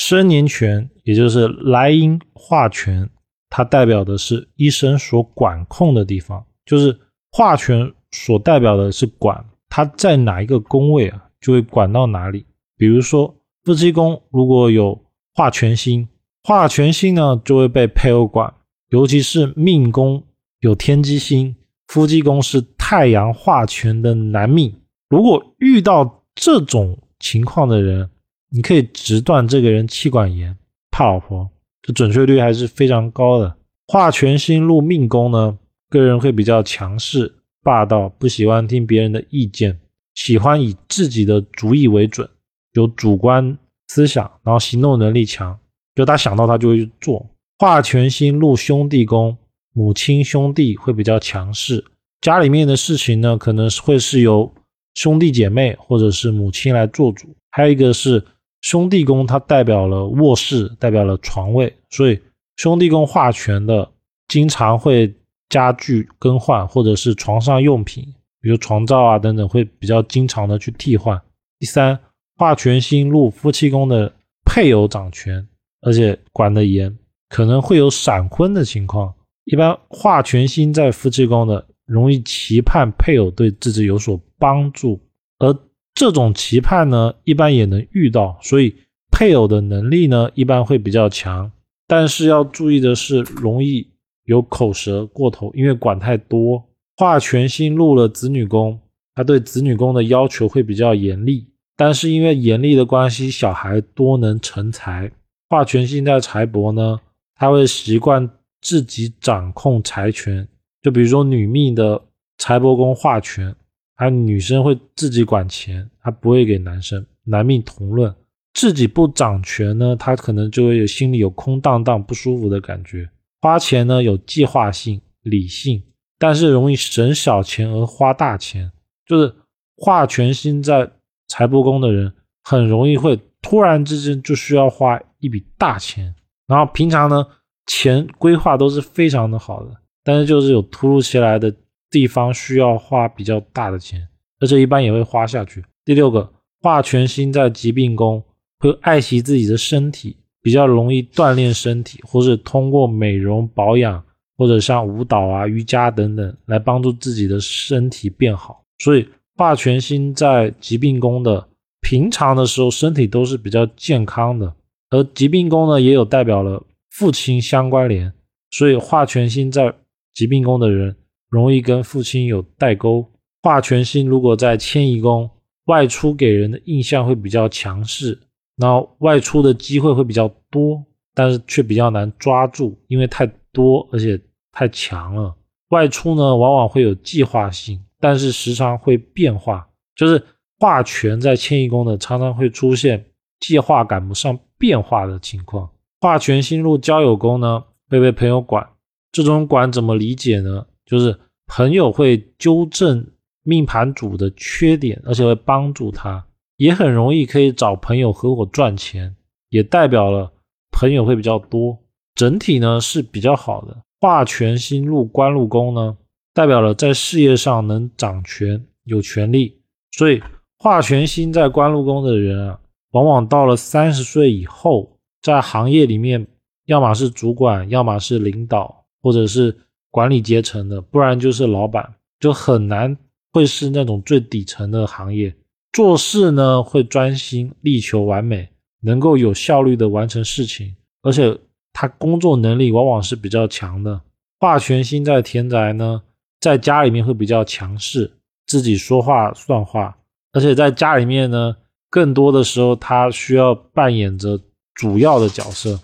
生年权，也就是来因化权，它代表的是医生所管控的地方，就是化权所代表的是管，它在哪一个宫位啊，就会管到哪里。比如说夫妻宫如果有化权星，化权星呢就会被配偶管，尤其是命宫有天机星，夫妻宫是太阳化权的男命，如果遇到这种情况的人。你可以直断这个人气管炎，怕老婆，这准确率还是非常高的。化权星入命宫呢，个人会比较强势、霸道，不喜欢听别人的意见，喜欢以自己的主意为准，有主观思想，然后行动能力强，就他想到他就会去做。化权星入兄弟宫，母亲兄弟会比较强势，家里面的事情呢，可能是会是由兄弟姐妹或者是母亲来做主，还有一个是。兄弟宫它代表了卧室，代表了床位，所以兄弟宫化权的经常会家具更换，或者是床上用品，比如床罩啊等等，会比较经常的去替换。第三，化权星入夫妻宫的配偶掌权，而且管得严，可能会有闪婚的情况。一般化权星在夫妻宫的，容易期盼配偶对自己有所帮助，而。这种期盼呢，一般也能遇到，所以配偶的能力呢，一般会比较强。但是要注意的是，容易有口舌过头，因为管太多。化权星入了子女宫，他对子女宫的要求会比较严厉。但是因为严厉的关系，小孩多能成才。化权星在财帛呢，他会习惯自己掌控财权。就比如说女命的财帛宫化权。他女生会自己管钱，他不会给男生。男命同论，自己不掌权呢，他可能就会有心里有空荡荡、不舒服的感觉。花钱呢有计划性、理性，但是容易省小钱而花大钱。就是化权星在财帛宫的人，很容易会突然之间就需要花一笔大钱，然后平常呢钱规划都是非常的好的，但是就是有突如其来的。地方需要花比较大的钱，而且一般也会花下去。第六个，化权星在疾病宫，会爱惜自己的身体，比较容易锻炼身体，或是通过美容保养，或者像舞蹈啊、瑜伽等等来帮助自己的身体变好。所以，化权星在疾病宫的平常的时候，身体都是比较健康的。而疾病宫呢，也有代表了父亲相关联，所以化权星在疾病宫的人。容易跟父亲有代沟。化权星如果在迁移宫，外出给人的印象会比较强势，然后外出的机会会比较多，但是却比较难抓住，因为太多而且太强了。外出呢，往往会有计划性，但是时常会变化。就是化权在迁移宫的，常常会出现计划赶不上变化的情况。化权星入交友宫呢，会被朋友管。这种管怎么理解呢？就是朋友会纠正命盘主的缺点，而且会帮助他，也很容易可以找朋友合伙赚钱，也代表了朋友会比较多。整体呢是比较好的。化权星入官禄宫呢，代表了在事业上能掌权、有权利。所以化权星在官禄宫的人啊，往往到了三十岁以后，在行业里面，要么是主管，要么是领导，或者是。管理阶层的，不然就是老板，就很难会是那种最底层的行业。做事呢会专心，力求完美，能够有效率的完成事情，而且他工作能力往往是比较强的。化权星在田宅呢，在家里面会比较强势，自己说话算话，而且在家里面呢，更多的时候他需要扮演着主要的角色。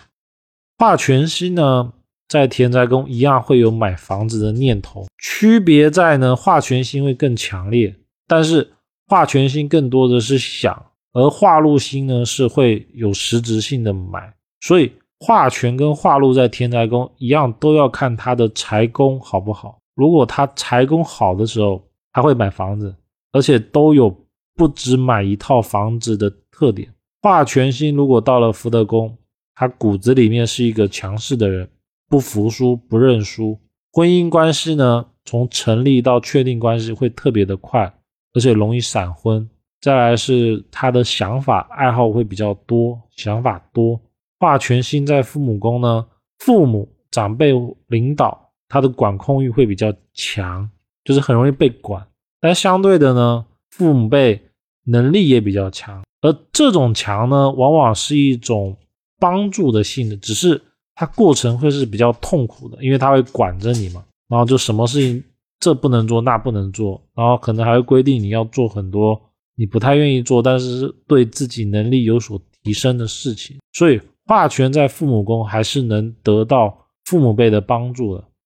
化权星呢？在田宅宫一样会有买房子的念头，区别在呢化权星会更强烈，但是化权星更多的是想，而化禄星呢是会有实质性的买，所以化权跟化禄在田宅宫一样都要看他的财宫好不好。如果他财宫好的时候，他会买房子，而且都有不止买一套房子的特点。化权星如果到了福德宫，他骨子里面是一个强势的人。不服输，不认输。婚姻关系呢，从成立到确定关系会特别的快，而且容易闪婚。再来是他的想法爱好会比较多，想法多。化权星在父母宫呢，父母长辈领导他的管控欲会比较强，就是很容易被管。但相对的呢，父母辈能力也比较强，而这种强呢，往往是一种帮助的性质，只是他过程会是比较痛苦的，因为他会管着你嘛，然后就什么事情这不能做，那不能做，然后可能还会规定你要做很多。你不太愿意做，但是对自己能力有所提升的事情，所以霸权在父母宫还是能得到父母辈的帮助的。